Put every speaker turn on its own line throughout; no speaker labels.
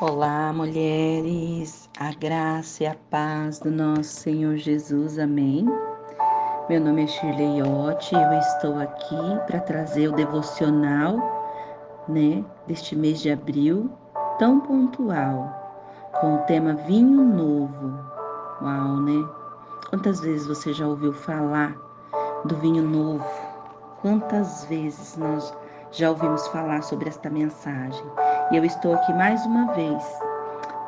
Olá, mulheres, a graça e a paz do nosso Senhor Jesus, amém. Meu nome é Shirley Otti, eu estou aqui para trazer o devocional, né, deste mês de abril, tão pontual, com o tema Vinho Novo. Uau, né? Quantas vezes você já ouviu falar do vinho novo? Quantas vezes nós já ouvimos falar sobre esta mensagem? E eu estou aqui mais uma vez,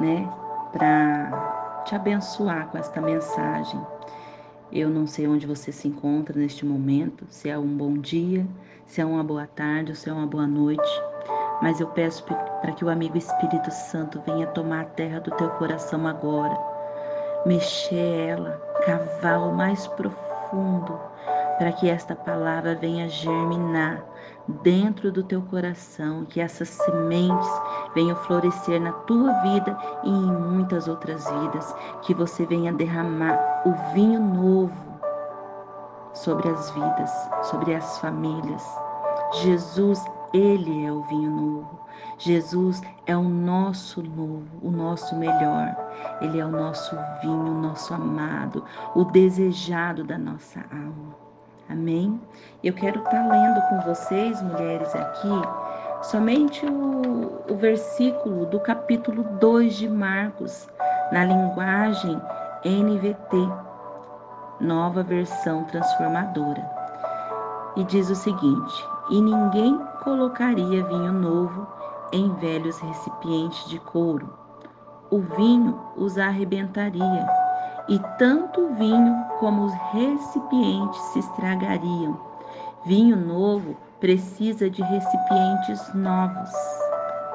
né, para te abençoar com esta mensagem. Eu não sei onde você se encontra neste momento, se é um bom dia, se é uma boa tarde ou se é uma boa noite, mas eu peço para que o amigo Espírito Santo venha tomar a terra do teu coração agora, mexer ela, cavar o mais profundo, para que esta palavra venha germinar dentro do teu coração, que essas sementes venham florescer na tua vida e em muitas outras vidas, que você venha derramar o vinho novo sobre as vidas, sobre as famílias. Jesus, ele é o vinho novo. Jesus é o nosso novo, o nosso melhor. Ele é o nosso vinho, o nosso amado, o desejado da nossa alma. Amém? Eu quero estar tá lendo com vocês, mulheres, aqui, somente o, o versículo do capítulo 2 de Marcos, na linguagem NVT, nova versão transformadora. E diz o seguinte: E ninguém colocaria vinho novo em velhos recipientes de couro. O vinho os arrebentaria e tanto o vinho como os recipientes se estragariam. Vinho novo precisa de recipientes novos.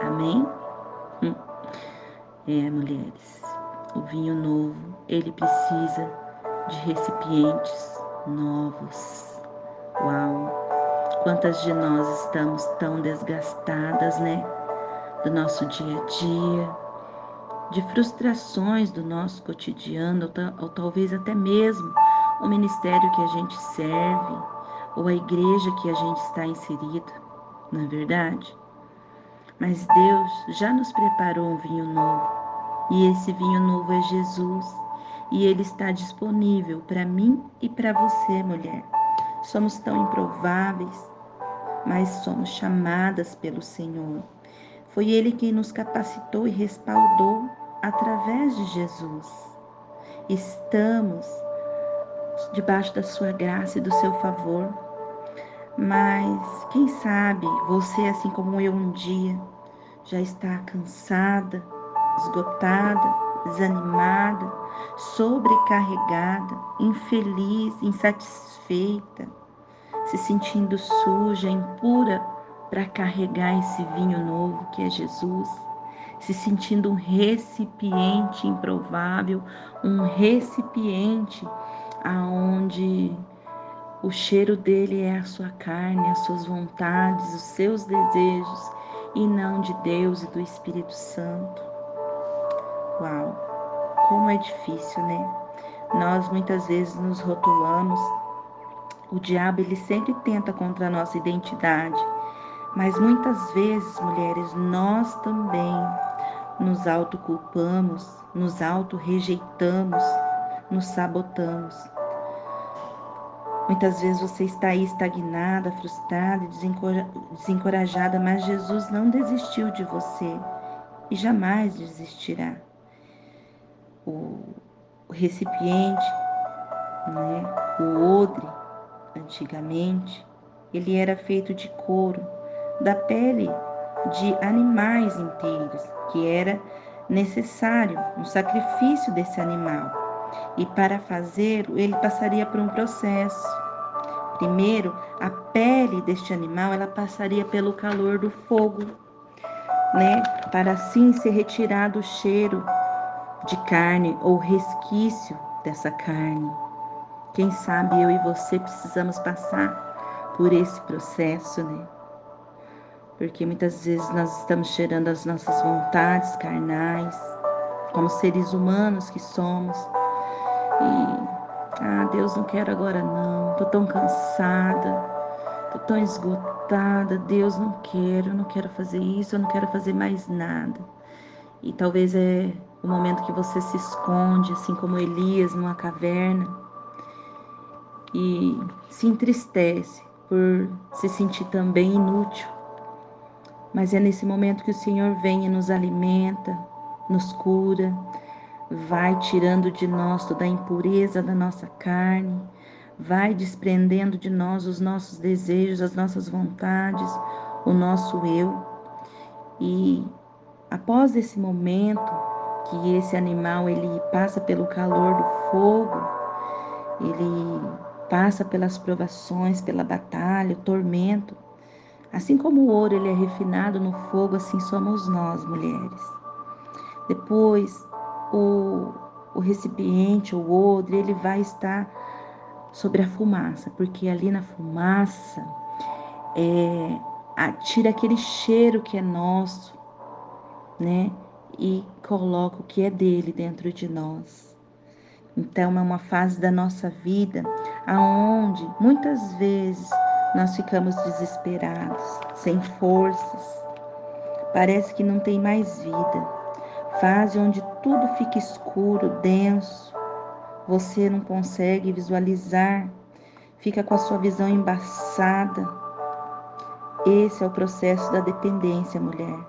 Amém? Hum. É, mulheres, o vinho novo, ele precisa de recipientes novos. Uau! Quantas de nós estamos tão desgastadas, né? Do nosso dia a dia, de frustrações do nosso cotidiano, ou, ou talvez até mesmo o ministério que a gente serve, ou a igreja que a gente está inserido, não é verdade? Mas Deus já nos preparou um vinho novo, e esse vinho novo é Jesus, e ele está disponível para mim e para você, mulher. Somos tão improváveis, mas somos chamadas pelo Senhor. Foi Ele quem nos capacitou e respaldou através de Jesus. Estamos debaixo da sua graça e do seu favor. Mas quem sabe você, assim como eu um dia, já está cansada, esgotada, desanimada, sobrecarregada, infeliz, insatisfeita, se sentindo suja, impura para carregar esse vinho novo que é Jesus, se sentindo um recipiente improvável, um recipiente aonde o cheiro dele é a sua carne, as suas vontades, os seus desejos e não de Deus e do Espírito Santo. Uau, como é difícil, né? Nós muitas vezes nos rotulamos. O diabo ele sempre tenta contra a nossa identidade mas muitas vezes, mulheres, nós também nos autoculpamos, nos auto-rejeitamos, nos sabotamos. Muitas vezes você está aí estagnada, frustrada e desencorajada, mas Jesus não desistiu de você e jamais desistirá. O, recipiente, né, o odre, antigamente, ele era feito de couro da pele de animais inteiros, que era necessário um sacrifício desse animal. E para fazê-lo, ele passaria por um processo. Primeiro, a pele deste animal, ela passaria pelo calor do fogo, né? Para assim ser retirado o cheiro de carne ou resquício dessa carne. Quem sabe eu e você precisamos passar por esse processo, né? Porque muitas vezes nós estamos cheirando as nossas vontades carnais, como seres humanos que somos. E, ah, Deus, não quero agora não, tô tão cansada, tô tão esgotada, Deus, não quero, não quero fazer isso, eu não quero fazer mais nada. E talvez é o momento que você se esconde, assim como Elias numa caverna, e se entristece por se sentir também inútil. Mas é nesse momento que o Senhor vem e nos alimenta, nos cura, vai tirando de nós toda a impureza da nossa carne, vai desprendendo de nós os nossos desejos, as nossas vontades, o nosso eu. E após esse momento que esse animal ele passa pelo calor do fogo, ele passa pelas provações, pela batalha, o tormento. Assim como o ouro ele é refinado no fogo, assim somos nós, mulheres. Depois, o, o recipiente, o odre, ele vai estar sobre a fumaça, porque ali na fumaça é, tira aquele cheiro que é nosso, né? E coloca o que é dele dentro de nós. Então é uma fase da nossa vida aonde muitas vezes nós ficamos desesperados, sem forças. Parece que não tem mais vida. Fase onde tudo fica escuro, denso. Você não consegue visualizar, fica com a sua visão embaçada. Esse é o processo da dependência, mulher.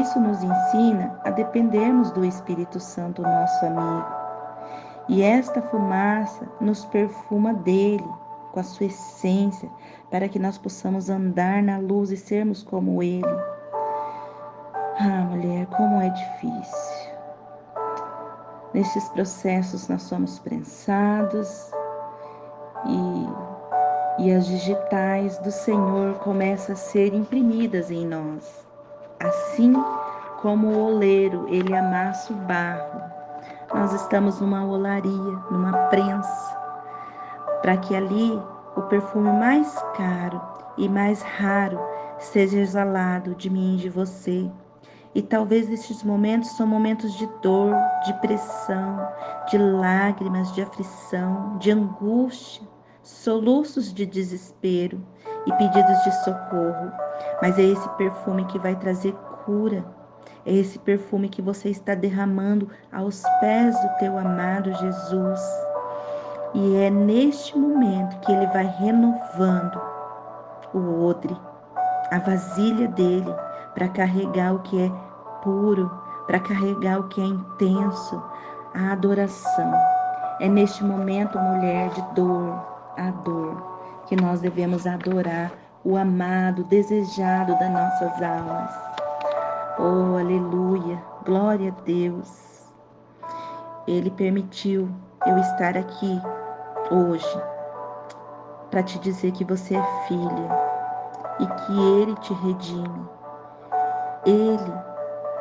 Isso nos ensina a dependermos do Espírito Santo, nosso amigo. E esta fumaça nos perfuma dele, com a sua essência, para que nós possamos andar na luz e sermos como ele. Ah, mulher, como é difícil. Nesses processos nós somos prensados e, e as digitais do Senhor começam a ser imprimidas em nós. Assim como o oleiro, ele amassa o barro nós estamos numa olaria, numa prensa, para que ali o perfume mais caro e mais raro seja exalado de mim e de você. E talvez estes momentos são momentos de dor, de pressão, de lágrimas, de aflição, de angústia, soluços de desespero e pedidos de socorro. Mas é esse perfume que vai trazer cura, é esse perfume que você está derramando aos pés do teu amado Jesus. E é neste momento que ele vai renovando o odre, a vasilha dele, para carregar o que é puro, para carregar o que é intenso, a adoração. É neste momento, mulher de dor, a dor, que nós devemos adorar o amado, desejado das nossas almas. Oh, aleluia, glória a Deus. Ele permitiu eu estar aqui hoje para te dizer que você é filha e que Ele te redime. Ele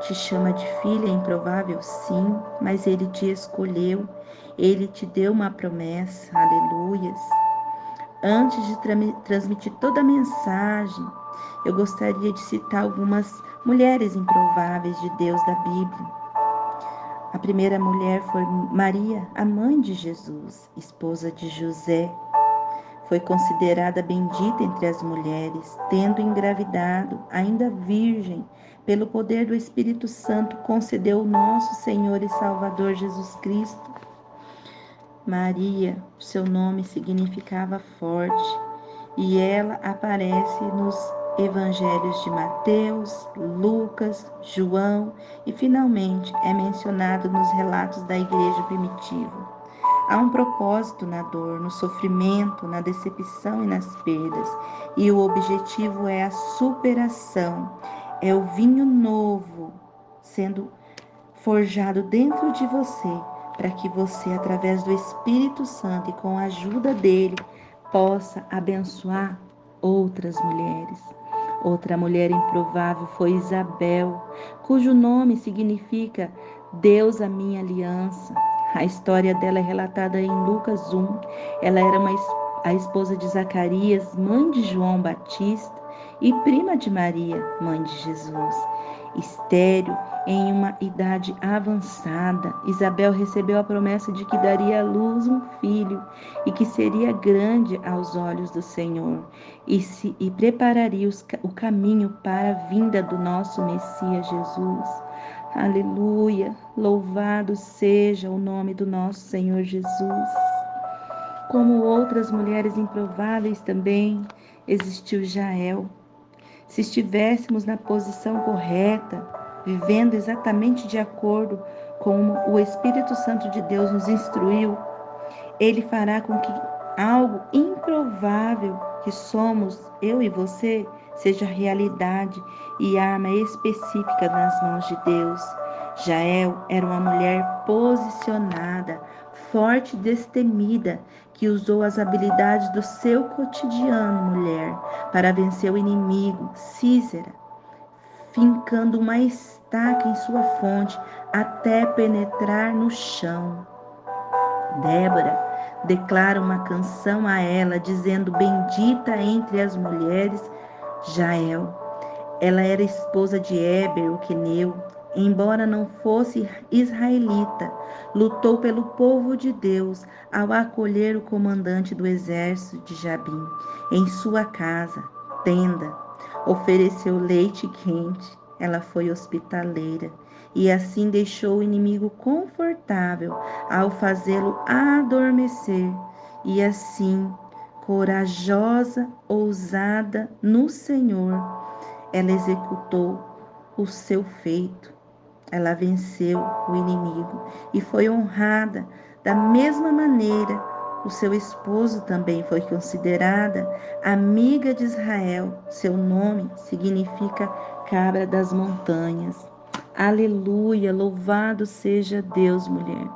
te chama de filha, é improvável, sim, mas Ele te escolheu, Ele te deu uma promessa, aleluias. Antes de tra transmitir toda a mensagem, eu gostaria de citar algumas mulheres improváveis de Deus da Bíblia. A primeira mulher foi Maria, a mãe de Jesus, esposa de José. Foi considerada bendita entre as mulheres, tendo engravidado, ainda virgem, pelo poder do Espírito Santo, concedeu o nosso Senhor e Salvador Jesus Cristo. Maria, seu nome significava forte, e ela aparece nos evangelhos de Mateus, Lucas, João e finalmente é mencionado nos relatos da igreja primitiva. Há um propósito na dor, no sofrimento, na decepção e nas perdas, e o objetivo é a superação, é o vinho novo sendo forjado dentro de você, para que você, através do Espírito Santo e com a ajuda dele, possa abençoar outras mulheres. Outra mulher improvável foi Isabel, cujo nome significa Deus a minha aliança. A história dela é relatada em Lucas 1. Ela era uma, a esposa de Zacarias, mãe de João Batista e prima de Maria, mãe de Jesus. Estéreo, em uma idade avançada, Isabel recebeu a promessa de que daria à luz um filho e que seria grande aos olhos do Senhor e, se, e prepararia os, o caminho para a vinda do nosso Messias Jesus. Aleluia. Louvado seja o nome do nosso Senhor Jesus. Como outras mulheres improváveis também existiu Jael. Se estivéssemos na posição correta, vivendo exatamente de acordo com o Espírito Santo de Deus nos instruiu, ele fará com que algo improvável que somos, eu e você, seja realidade e arma específica nas mãos de Deus. Jael era uma mulher posicionada, forte e destemida, que usou as habilidades do seu cotidiano, mulher, para vencer o inimigo, Císera, fincando uma estaca em sua fonte até penetrar no chão. Débora declara uma canção a ela, dizendo: Bendita entre as mulheres, Jael. Ela era esposa de Eber, o queneu. Embora não fosse israelita, lutou pelo povo de Deus ao acolher o comandante do exército de Jabim em sua casa, tenda. Ofereceu leite quente. Ela foi hospitaleira e assim deixou o inimigo confortável ao fazê-lo adormecer, e assim, corajosa, ousada no Senhor, ela executou o seu feito. Ela venceu o inimigo e foi honrada da mesma maneira. O seu esposo também foi considerada amiga de Israel. Seu nome significa cabra das montanhas. Aleluia, louvado seja Deus, mulher.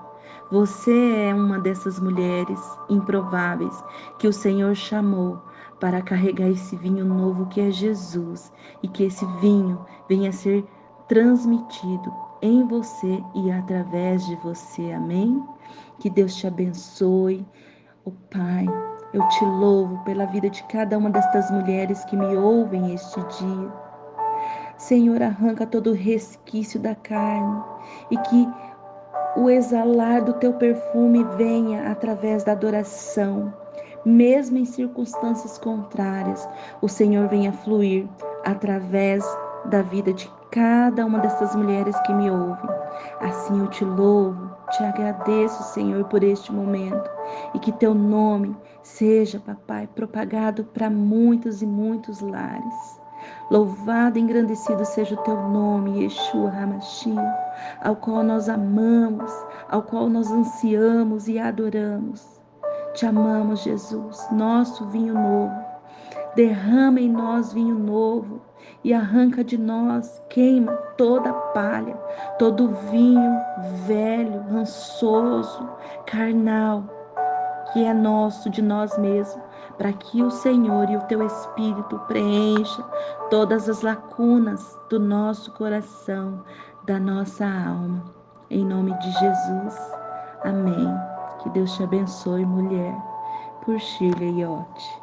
Você é uma dessas mulheres improváveis que o Senhor chamou para carregar esse vinho novo que é Jesus e que esse vinho venha ser transmitido em você e através de você. Amém? Que Deus te abençoe. O oh, Pai, eu te louvo pela vida de cada uma destas mulheres que me ouvem este dia. Senhor, arranca todo o resquício da carne e que o exalar do teu perfume venha através da adoração. Mesmo em circunstâncias contrárias, o Senhor venha fluir através da vida de cada uma dessas mulheres que me ouvem. Assim eu te louvo, te agradeço, Senhor, por este momento e que teu nome seja, papai, propagado para muitos e muitos lares. Louvado e engrandecido seja o teu nome, Yeshua Hamashia, ao qual nós amamos, ao qual nós ansiamos e adoramos. Te amamos, Jesus, nosso vinho novo. Derrama em nós vinho novo e arranca de nós, queima toda palha, todo vinho velho, rançoso, carnal, que é nosso, de nós mesmos para que o Senhor e o teu Espírito preencha todas as lacunas do nosso coração, da nossa alma. Em nome de Jesus. Amém. Que Deus te abençoe, mulher. Por Shirley Yacht.